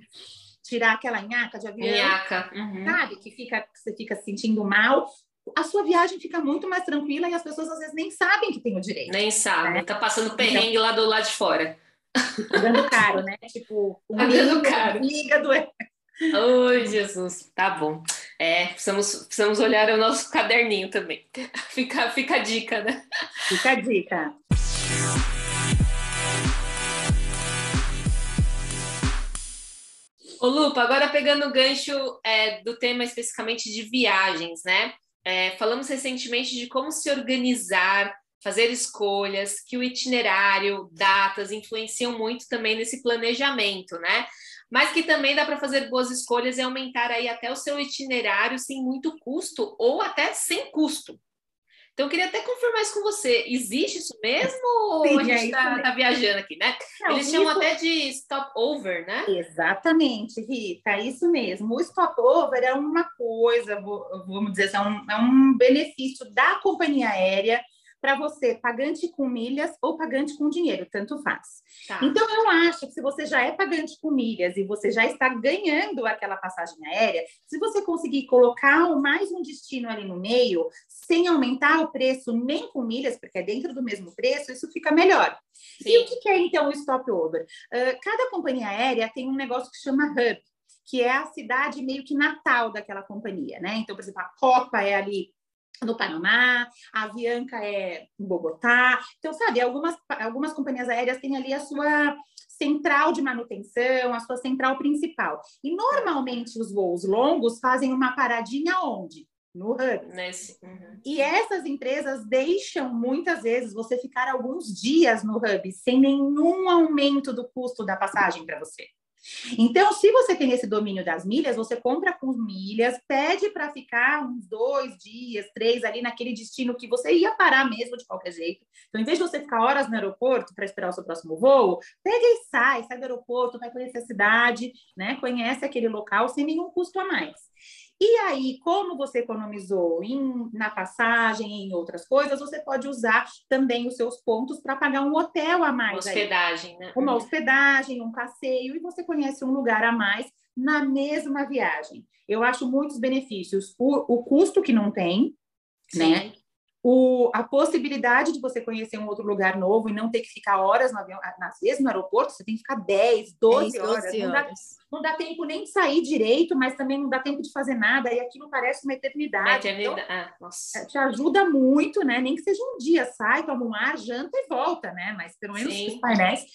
tirar aquela nhaca de avião, nhaca. Uhum. sabe? Que fica, que você fica se sentindo mal a sua viagem fica muito mais tranquila e as pessoas às vezes nem sabem que tem o direito. Nem sabem, né? tá passando perrengue então, lá do lado de fora. Pagando caro, né? Tipo, Pagando caro. do Oi, Jesus, tá bom. É, precisamos, precisamos olhar o nosso caderninho também. Fica, fica a dica, né? Fica a dica. Ô, Lupa, agora pegando o gancho é, do tema especificamente de viagens, né? É, falamos recentemente de como se organizar, fazer escolhas, que o itinerário, datas influenciam muito também nesse planejamento, né? Mas que também dá para fazer boas escolhas e aumentar aí até o seu itinerário sem muito custo ou até sem custo, então, eu queria até confirmar isso com você. Existe isso mesmo ou Sim, a gente está é tá viajando aqui, né? Não, Eles chamam até de stopover, né? Exatamente, Rita, é isso mesmo. O stopover é uma coisa, vamos dizer assim, é um, é um benefício da companhia aérea para você, pagante com milhas ou pagante com dinheiro, tanto faz. Tá. Então, eu acho que se você já é pagante com milhas e você já está ganhando aquela passagem aérea, se você conseguir colocar mais um destino ali no meio, sem aumentar o preço nem com milhas, porque é dentro do mesmo preço, isso fica melhor. Sim. E o que é, então, o stopover? Uh, cada companhia aérea tem um negócio que chama hub, que é a cidade meio que natal daquela companhia, né? Então, por exemplo, a Copa é ali no Panamá, a Avianca é em Bogotá. Então, sabe, algumas, algumas companhias aéreas têm ali a sua central de manutenção, a sua central principal. E normalmente os voos longos fazem uma paradinha onde? No hub. Nesse. Uhum. E essas empresas deixam muitas vezes você ficar alguns dias no hub sem nenhum aumento do custo da passagem para você. Então, se você tem esse domínio das milhas, você compra com milhas, pede para ficar uns dois dias, três ali naquele destino que você ia parar mesmo de qualquer jeito. Então, em vez de você ficar horas no aeroporto para esperar o seu próximo voo, pega e sai, sai do aeroporto, vai conhecer a cidade, né? Conhece aquele local sem nenhum custo a mais. E aí, como você economizou em, na passagem, em outras coisas, você pode usar também os seus pontos para pagar um hotel a mais. Hospedagem, aí. né? Uma hospedagem, um passeio, e você conhece um lugar a mais na mesma viagem. Eu acho muitos benefícios. O, o custo que não tem, Sim. né? O, a possibilidade de você conhecer um outro lugar novo e não ter que ficar horas no avião, às vezes no aeroporto você tem que ficar 10, 12, 10, 12 horas. Não, dá, não, dá, tempo nem de sair direito, mas também não dá tempo de fazer nada, e aquilo parece uma eternidade. Eternidade. Então, ah, te ajuda muito, né? Nem que seja um dia, sai, toma um ar, janta e volta, né? Mas pelo menos Sim. parece.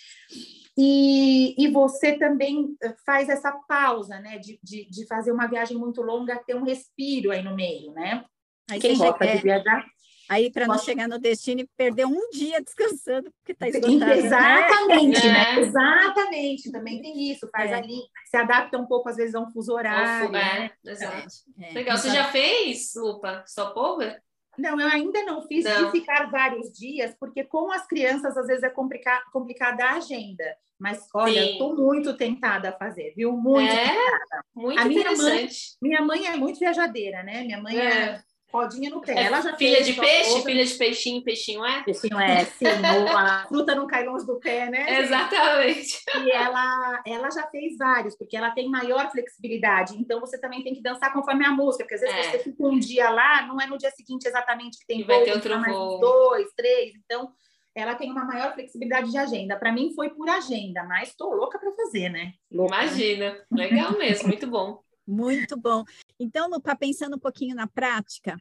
E, e você também eh, faz essa pausa, né? De, de, de fazer uma viagem muito longa, ter um respiro aí no meio, né? Aí Quem gosta de viajar Aí, para não chegar no destino e perder um dia descansando, porque está esgotado. Né? Exatamente, né? né? Exatamente, também tem isso. Faz é. ali, se adapta um pouco, às vezes, a um fuso horário. né? Exato. É. Legal. Você já fez, Lupa, Stopover? Não, eu ainda não fiz não. de ficar vários dias, porque com as crianças, às vezes, é complica complicada a agenda. Mas, olha, estou muito tentada a fazer, viu? Muito é, tentada. Muito a minha mãe, minha mãe é muito viajadeira, né? Minha mãe é, é rodinha no pé. É ela já filha de peixe, outra... filha de peixinho, peixinho é? Peixinho é, sim. a fruta não cai longe do pé, né? Exatamente. E ela, ela já fez vários, porque ela tem maior flexibilidade. Então você também tem que dançar conforme a música, porque às vezes é. você fica um dia lá, não é no dia seguinte exatamente que tem voo, vai ter outro voo. dois, três. Então ela tem uma maior flexibilidade de agenda. Para mim foi por agenda, mas estou louca para fazer, né? Louca, Imagina, legal mesmo, muito bom. Muito bom. Então, para pensando um pouquinho na prática,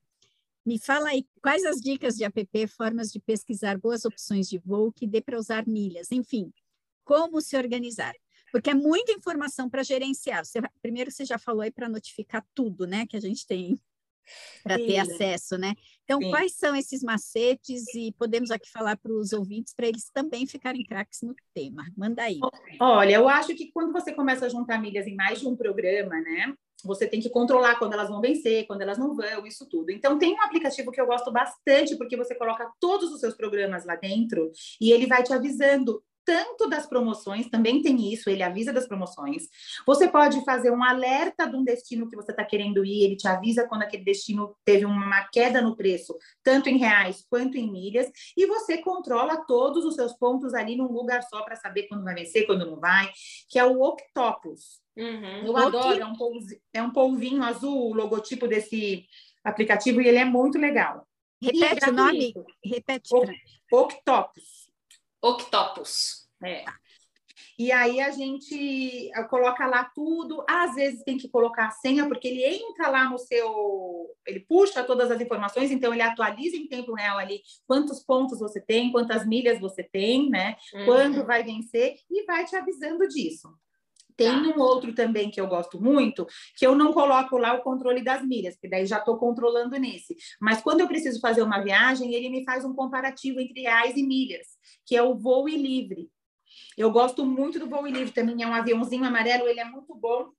me fala aí quais as dicas de app, formas de pesquisar boas opções de voo que dê para usar milhas, enfim, como se organizar. Porque é muita informação para gerenciar. Você, primeiro, você já falou aí para notificar tudo, né, que a gente tem para ter acesso, né? Então, Sim. quais são esses macetes e podemos aqui falar para os ouvintes para eles também ficarem craques no tema. Manda aí. Olha, eu acho que quando você começa a juntar milhas em mais de um programa, né? Você tem que controlar quando elas vão vencer, quando elas não vão, isso tudo. Então, tem um aplicativo que eu gosto bastante, porque você coloca todos os seus programas lá dentro e ele vai te avisando tanto das promoções, também tem isso, ele avisa das promoções. Você pode fazer um alerta de um destino que você está querendo ir, ele te avisa quando aquele destino teve uma queda no preço, tanto em reais quanto em milhas, e você controla todos os seus pontos ali num lugar só para saber quando vai vencer, quando não vai, que é o Octopus. Uhum. Eu adoro, é um, polvinho, é um polvinho azul, o logotipo desse aplicativo, e ele é muito legal. Repete é o nome? Repete. Octopus. Octopus. É. E aí a gente coloca lá tudo. Às vezes tem que colocar a senha, porque ele entra lá no seu. Ele puxa todas as informações, então ele atualiza em tempo real ali quantos pontos você tem, quantas milhas você tem, né? Uhum. Quando vai vencer, e vai te avisando disso. Tem tá. um outro também que eu gosto muito, que eu não coloco lá o controle das milhas, porque daí já estou controlando nesse. Mas quando eu preciso fazer uma viagem, ele me faz um comparativo entre reais e milhas, que é o voo e livre. Eu gosto muito do voo e livre, também é um aviãozinho amarelo, ele é muito bom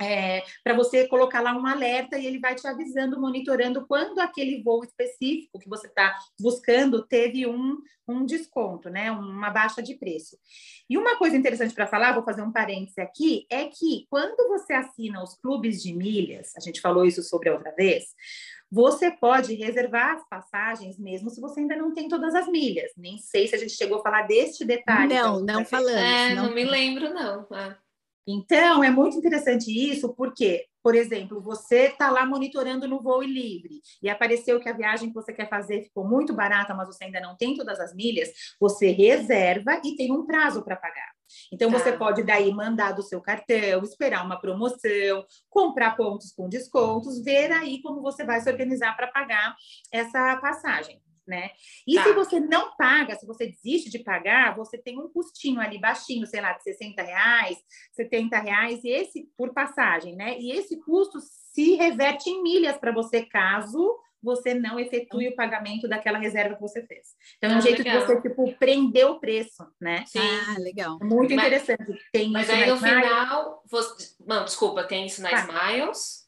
é, para você colocar lá um alerta e ele vai te avisando, monitorando quando aquele voo específico que você está buscando teve um, um desconto, né? Uma baixa de preço. E uma coisa interessante para falar, vou fazer um parêntese aqui, é que quando você assina os clubes de milhas, a gente falou isso sobre a outra vez, você pode reservar as passagens mesmo se você ainda não tem todas as milhas. Nem sei se a gente chegou a falar deste detalhe. Não, então, não falamos. É, não, não me lembro, não. Ah. Então, é muito interessante isso, porque, por exemplo, você está lá monitorando no voo livre e apareceu que a viagem que você quer fazer ficou muito barata, mas você ainda não tem todas as milhas, você reserva e tem um prazo para pagar. Então, tá. você pode daí mandar do seu cartão, esperar uma promoção, comprar pontos com descontos, ver aí como você vai se organizar para pagar essa passagem né? E tá. se você não paga, se você desiste de pagar, você tem um custinho ali baixinho, sei lá, de 60 reais, 70 reais, e esse por passagem, né? E esse custo se reverte em milhas para você, caso você não efetue o pagamento daquela reserva que você fez. Então, é um ah, jeito legal. de você, tipo, prender o preço, né? Sim. Ah, legal. Muito mas, interessante. Tem mas aí, no final... Você... Não, desculpa, tem isso na tá. Smiles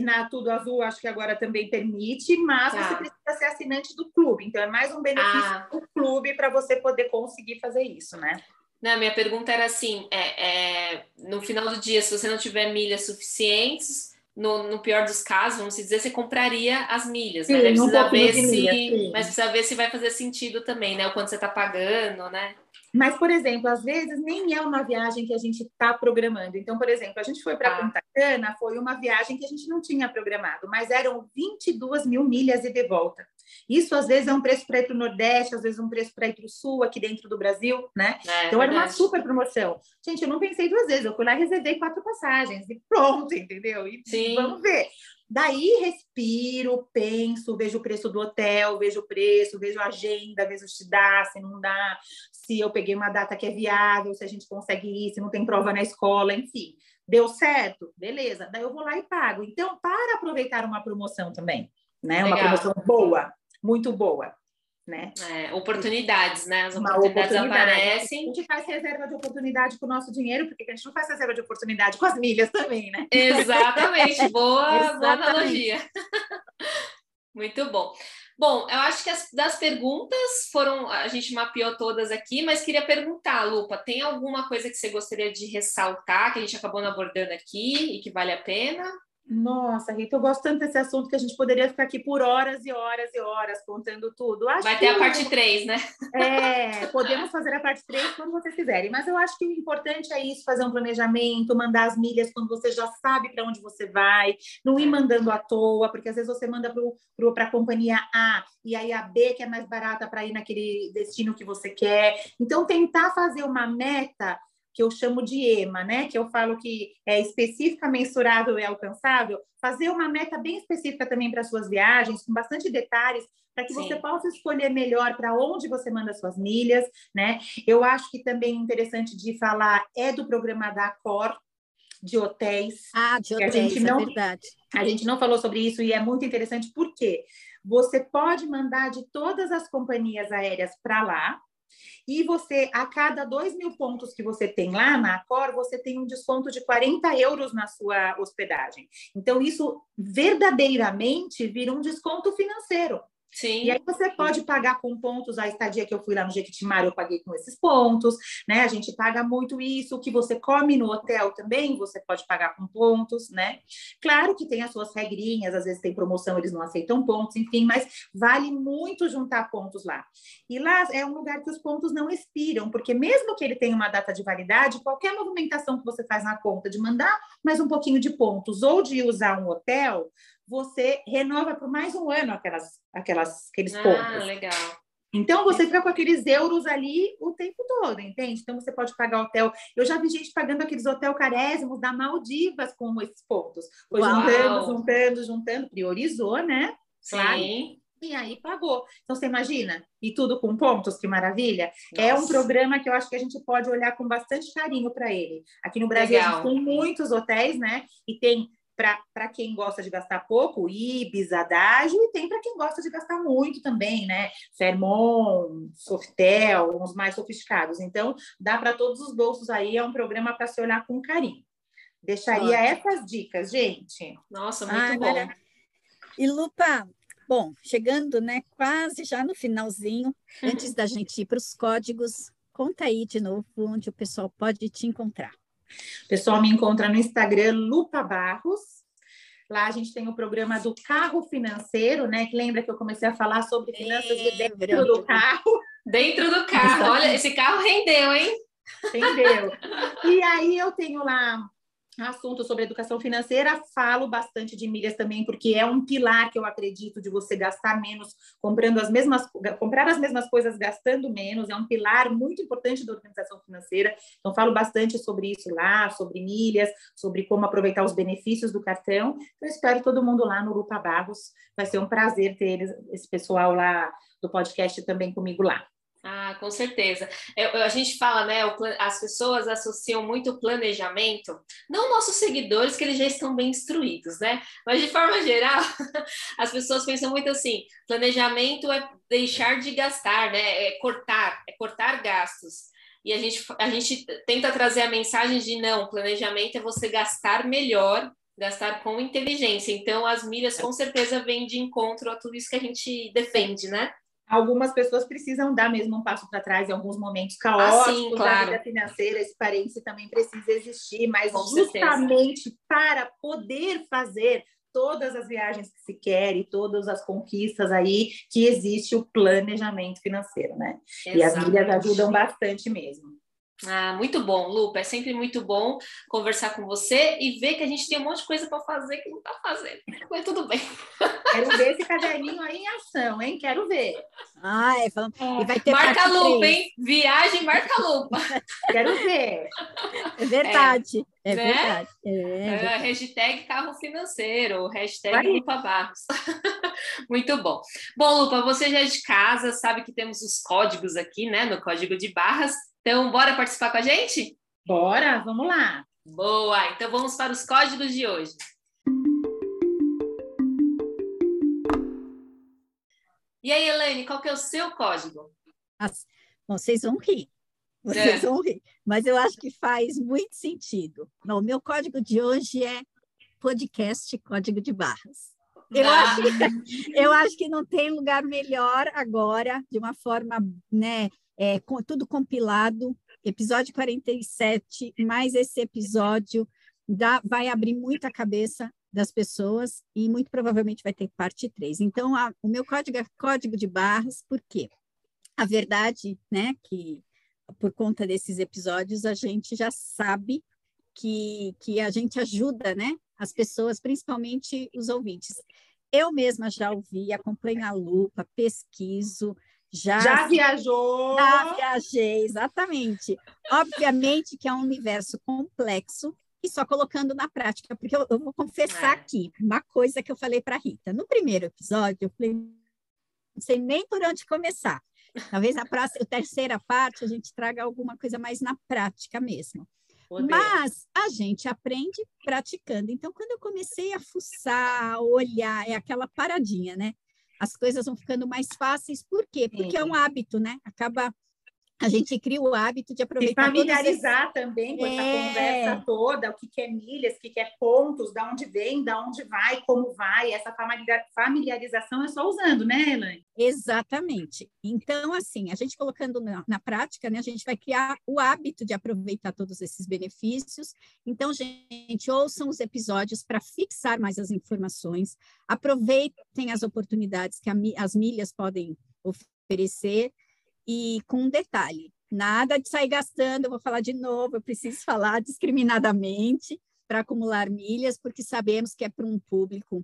na Tudo Azul acho que agora também permite, mas tá. você precisa ser assinante do clube. Então é mais um benefício ah. do clube para você poder conseguir fazer isso, né? Não, minha pergunta era assim: é, é, no final do dia, se você não tiver milhas suficientes, no, no, pior dos casos, vamos dizer, você compraria as milhas, sim, né? Precisa um ver se, milhas, mas precisa ver se vai fazer sentido também, né? O quanto você está pagando, né? Mas, por exemplo, às vezes nem é uma viagem que a gente está programando. Então, por exemplo, a gente foi para ah. Punta Cana, foi uma viagem que a gente não tinha programado, mas eram 22 mil milhas e de volta. Isso às vezes é um preço para ir para o Nordeste, às vezes um preço para ir para o Sul, aqui dentro do Brasil, né? É, então era uma super promoção. Gente, eu não pensei duas vezes, eu fui lá e reservei quatro passagens e pronto, entendeu? E Sim. vamos ver. Daí respiro, penso, vejo o preço do hotel, vejo o preço, vejo a agenda, vejo se dá, se não dá, se eu peguei uma data que é viável, se a gente consegue ir, se não tem prova na escola, enfim. Deu certo? Beleza. Daí eu vou lá e pago. Então, para aproveitar uma promoção também, né? Legal. Uma promoção boa, muito boa. Né? É, oportunidades, né? As oportunidades oportunidade. aparecem. A gente faz reserva de oportunidade com o nosso dinheiro, porque a gente não faz reserva de oportunidade com as milhas também, né? Exatamente, boa, Exatamente. boa analogia. Muito bom. Bom, eu acho que as, das perguntas foram, a gente mapeou todas aqui, mas queria perguntar, Lupa, tem alguma coisa que você gostaria de ressaltar que a gente acabou não abordando aqui e que vale a pena? Nossa, Rita, eu gosto tanto desse assunto que a gente poderia ficar aqui por horas e horas e horas contando tudo. Acho Vai ter a parte 3, né? É, podemos fazer a parte 3 quando vocês quiserem, mas eu acho que o importante é isso, fazer um planejamento, mandar as milhas quando você já sabe para onde você vai, não ir mandando à toa, porque às vezes você manda para a companhia A e aí a B que é mais barata para ir naquele destino que você quer. Então, tentar fazer uma meta que eu chamo de EMA, né? Que eu falo que é específica, mensurável e alcançável, fazer uma meta bem específica também para suas viagens, com bastante detalhes, para que Sim. você possa escolher melhor para onde você manda suas milhas, né? Eu acho que também interessante de falar é do programa da Accor, de hotéis. Ah, de hotéis, a gente é não, é verdade. A gente não falou sobre isso e é muito interessante porque você pode mandar de todas as companhias aéreas para lá, e você, a cada dois mil pontos que você tem lá na Accor, você tem um desconto de 40 euros na sua hospedagem. Então, isso verdadeiramente vira um desconto financeiro. Sim. E aí você pode pagar com pontos a estadia que eu fui lá no Jequitimar, eu paguei com esses pontos, né? A gente paga muito isso, o que você come no hotel também, você pode pagar com pontos, né? Claro que tem as suas regrinhas, às vezes tem promoção, eles não aceitam pontos, enfim, mas vale muito juntar pontos lá. E lá é um lugar que os pontos não expiram, porque mesmo que ele tenha uma data de validade, qualquer movimentação que você faz na conta de mandar mais um pouquinho de pontos ou de usar um hotel, você renova por mais um ano aquelas, aquelas, aqueles ah, pontos. legal. Então, você fica com aqueles euros ali o tempo todo, entende? Então, você pode pagar hotel. Eu já vi gente pagando aqueles hotel carésimos da Maldivas com esses pontos. Foi Uau. juntando, juntando, juntando, priorizou, né? Claro. Sim. E aí pagou. Então, você imagina? E tudo com pontos, que maravilha. Nossa. É um programa que eu acho que a gente pode olhar com bastante carinho para ele. Aqui no Brasil, Legal. a gente tem muitos hotéis, né? E tem para quem gosta de gastar pouco, Ibis, Adágio, e tem para quem gosta de gastar muito também, né? Sermon, Sortel, uns mais sofisticados. Então, dá para todos os bolsos aí, é um programa para se olhar com carinho. Deixaria Ótimo. essas dicas, gente. Nossa, muito Ai, bom. E Lupa, bom, chegando, né, quase já no finalzinho, antes da gente ir para os códigos, conta aí de novo onde o pessoal pode te encontrar. O pessoal me encontra no Instagram Lupa Barros. Lá a gente tem o programa do carro financeiro, né? Que lembra que eu comecei a falar sobre finanças dentro do carro. Dentro do carro. Olha, esse carro rendeu, hein? Rendeu. E aí eu tenho lá assunto sobre educação financeira, falo bastante de milhas também, porque é um pilar que eu acredito de você gastar menos, comprando as mesmas, comprar as mesmas coisas gastando menos, é um pilar muito importante da organização financeira. Então, falo bastante sobre isso lá, sobre milhas, sobre como aproveitar os benefícios do cartão. Então, espero todo mundo lá no Lupa Barros. Vai ser um prazer ter esse pessoal lá do podcast também comigo lá. Ah, com certeza. Eu, a gente fala, né? as pessoas associam muito o planejamento, não nossos seguidores, que eles já estão bem instruídos, né? Mas de forma geral, as pessoas pensam muito assim: planejamento é deixar de gastar, né? É cortar, é cortar gastos. E a gente, a gente tenta trazer a mensagem de não, planejamento é você gastar melhor, gastar com inteligência. Então, as milhas com certeza vêm de encontro a tudo isso que a gente defende, né? Algumas pessoas precisam dar mesmo um passo para trás em alguns momentos caóticos ah, sim, claro. da vida financeira. Esse parêntese também precisa existir, mas Com justamente certeza. para poder fazer todas as viagens que se quer e todas as conquistas aí que existe o planejamento financeiro, né? Exatamente. E as milhas ajudam bastante mesmo. Ah, muito bom, Lupa. É sempre muito bom conversar com você e ver que a gente tem um monte de coisa para fazer que não está fazendo. Mas tudo bem. Quero ver esse caderninho aí em ação, hein? Quero ver. Ah, é, e vai ter marca lupa, 3. hein? Viagem, marca lupa. Quero ver. É verdade. É, é né? verdade. É, é, hashtag carro financeiro, hashtag vai. Lupa Barros. muito bom. Bom, Lupa, você já é de casa, sabe que temos os códigos aqui, né? No código de barras então, bora participar com a gente? Bora, vamos lá. Boa, então vamos para os códigos de hoje. E aí, Elaine, qual que é o seu código? As... Bom, vocês vão rir. Vocês é. vão rir. Mas eu acho que faz muito sentido. o meu código de hoje é podcast Código de Barras. Eu, ah. acho, que, eu acho que não tem lugar melhor agora, de uma forma né, é, com, tudo compilado, episódio 47, mais esse episódio dá, vai abrir muita cabeça das pessoas e muito provavelmente vai ter parte 3. Então, a, o meu código é código de barras, por quê? A verdade, né, que por conta desses episódios a gente já sabe que, que a gente ajuda, né, as pessoas, principalmente os ouvintes. Eu mesma já ouvi, acompanho a lupa, pesquiso, já, já viajou? Já viajei, exatamente. Obviamente que é um universo complexo e só colocando na prática, porque eu, eu vou confessar é. aqui uma coisa que eu falei para Rita. No primeiro episódio, eu falei, não sei nem por onde começar. Talvez a, próxima, a terceira parte a gente traga alguma coisa mais na prática mesmo. Poder. Mas a gente aprende praticando. Então, quando eu comecei a fuçar, olhar, é aquela paradinha, né? As coisas vão ficando mais fáceis. Por quê? Porque é, um hábito, né? Acaba a gente cria o hábito de aproveitar. E familiarizar também com é... essa conversa toda, o que, que é milhas, o que, que é pontos, da onde vem, da onde vai, como vai. Essa familiarização é só usando, né, Elaine? Exatamente. Então, assim, a gente colocando na, na, prática, né, a gente vai criar o hábito de aproveitar todos esses benefícios. Então, gente, ouçam os episódios para fixar mais as informações, aproveitem as oportunidades que a, as milhas podem oferecer e com um detalhe, nada de sair gastando, eu vou falar de novo, eu preciso falar discriminadamente para acumular milhas, porque sabemos que é para um público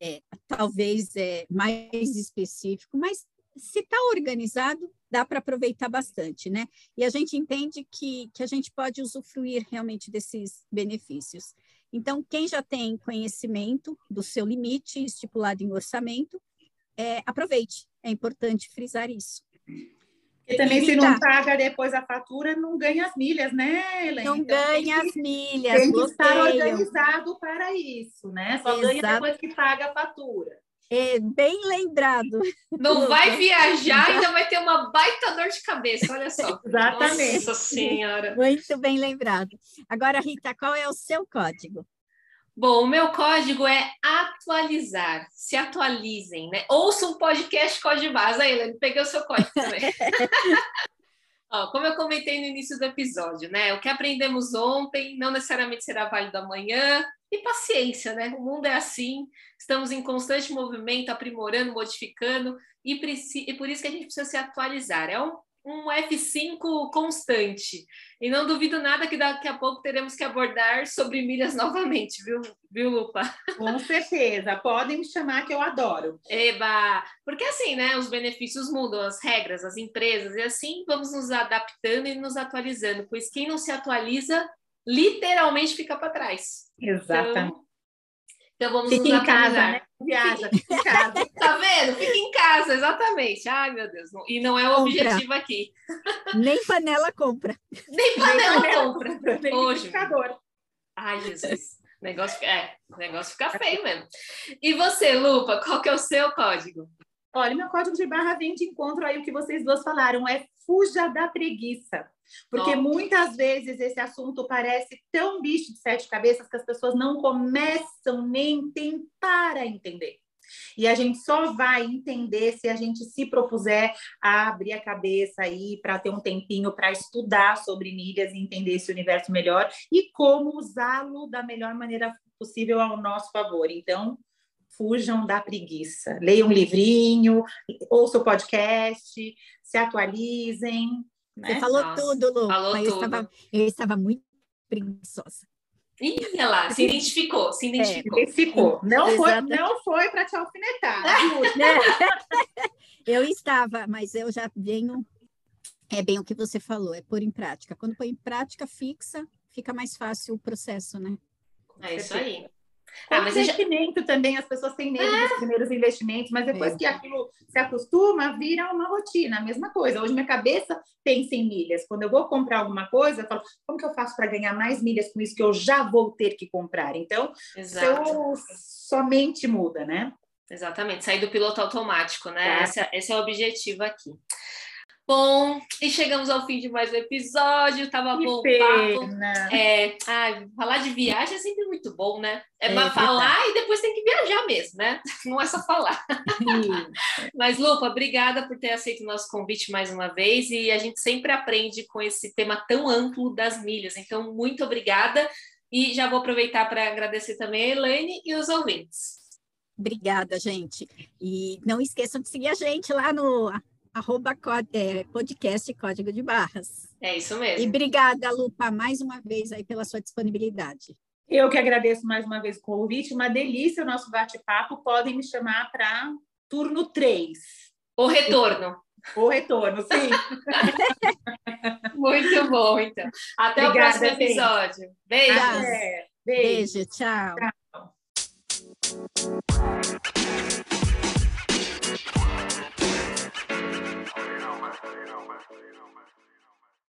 é, talvez é, mais específico, mas se está organizado, dá para aproveitar bastante, né? E a gente entende que, que a gente pode usufruir realmente desses benefícios. Então, quem já tem conhecimento do seu limite estipulado em orçamento, é, aproveite. É importante frisar isso. E também, se não paga depois a fatura, não ganha as milhas, né, Helena? Não então, ganha as milhas. Tem que estar organizado para isso, né? Só Exato. ganha depois que paga a fatura. É, bem lembrado. Não vai viajar, ainda vai ter uma baita dor de cabeça, olha só. Exatamente. Nossa Senhora. Muito bem lembrado. Agora, Rita, qual é o seu código? Bom, o meu código é atualizar. Se atualizem, né? Ouça um podcast Código Base. Aí, Helene, peguei o seu código também. Ó, como eu comentei no início do episódio, né? O que aprendemos ontem não necessariamente será válido amanhã. E paciência, né? O mundo é assim, estamos em constante movimento, aprimorando, modificando, e, e por isso que a gente precisa se atualizar. É um um F5 constante. E não duvido nada que daqui a pouco teremos que abordar sobre milhas novamente, viu, viu Lupa? Com certeza, podem me chamar que eu adoro. Eba! Porque assim, né, os benefícios mudam, as regras, as empresas, e assim vamos nos adaptando e nos atualizando, pois quem não se atualiza literalmente fica para trás. Exatamente. Então, então vamos Fique nos em casa, né? Viaja, fica em casa. tá vendo? Fica em casa, exatamente. Ai, meu Deus. E não é o compra. objetivo aqui. Nem panela compra. Nem panela, Nem panela compra. compra. Nem Hoje. Ai, Jesus. O negócio, é, negócio fica feio mesmo. E você, Lupa, qual que é o seu código? Olha, meu código de barra vem de encontro aí o que vocês duas falaram, é fuja da preguiça. Porque muitas vezes esse assunto parece tão bicho de sete cabeças que as pessoas não começam nem tentar a entender. E a gente só vai entender se a gente se propuser a abrir a cabeça aí para ter um tempinho para estudar sobre milhas e entender esse universo melhor e como usá-lo da melhor maneira possível ao nosso favor. Então, fujam da preguiça. Leiam um livrinho, ouçam o podcast, se atualizem. Né? Você falou Nossa, tudo, Lu. Falou eu, tudo. Estava, eu estava muito preguiçosa. Ih, lá, se identificou, se identificou. É, identificou. Não foi, não foi para te alfinetar. eu estava, mas eu já venho. É bem o que você falou, é pôr em prática. Quando põe em prática fixa, fica mais fácil o processo, né? É isso aí. Ah, mas investimento já... também, as pessoas têm medo é. dos primeiros investimentos, mas depois é. que aquilo se acostuma, vira uma rotina, a mesma coisa. Hoje minha cabeça pensa em milhas. Quando eu vou comprar alguma coisa, eu falo, como que eu faço para ganhar mais milhas com isso que eu já vou ter que comprar? Então, Exato. seu, somente muda, né? Exatamente, sair do piloto automático, né? Tá. Esse, é, esse é o objetivo aqui. Bom, e chegamos ao fim de mais um episódio. Tava que bom papo. É, ah, falar de viagem é sempre muito bom, né? É, é falar e depois tem que viajar mesmo, né? Não é só falar. Mas, Lupa, obrigada por ter aceito o nosso convite mais uma vez. E a gente sempre aprende com esse tema tão amplo das milhas. Então, muito obrigada. E já vou aproveitar para agradecer também a Elaine e os ouvintes. Obrigada, gente. E não esqueçam de seguir a gente lá no arroba é, podcast Código de Barras. É isso mesmo. E obrigada, Lupa, mais uma vez aí pela sua disponibilidade. Eu que agradeço mais uma vez o convite, uma delícia o nosso bate-papo. Podem me chamar para turno 3. O retorno. O retorno, sim. Muito bom, então. Até Obrigada, o próximo episódio. Beijo. Beijo. Beijo, tchau. tchau. You know, man.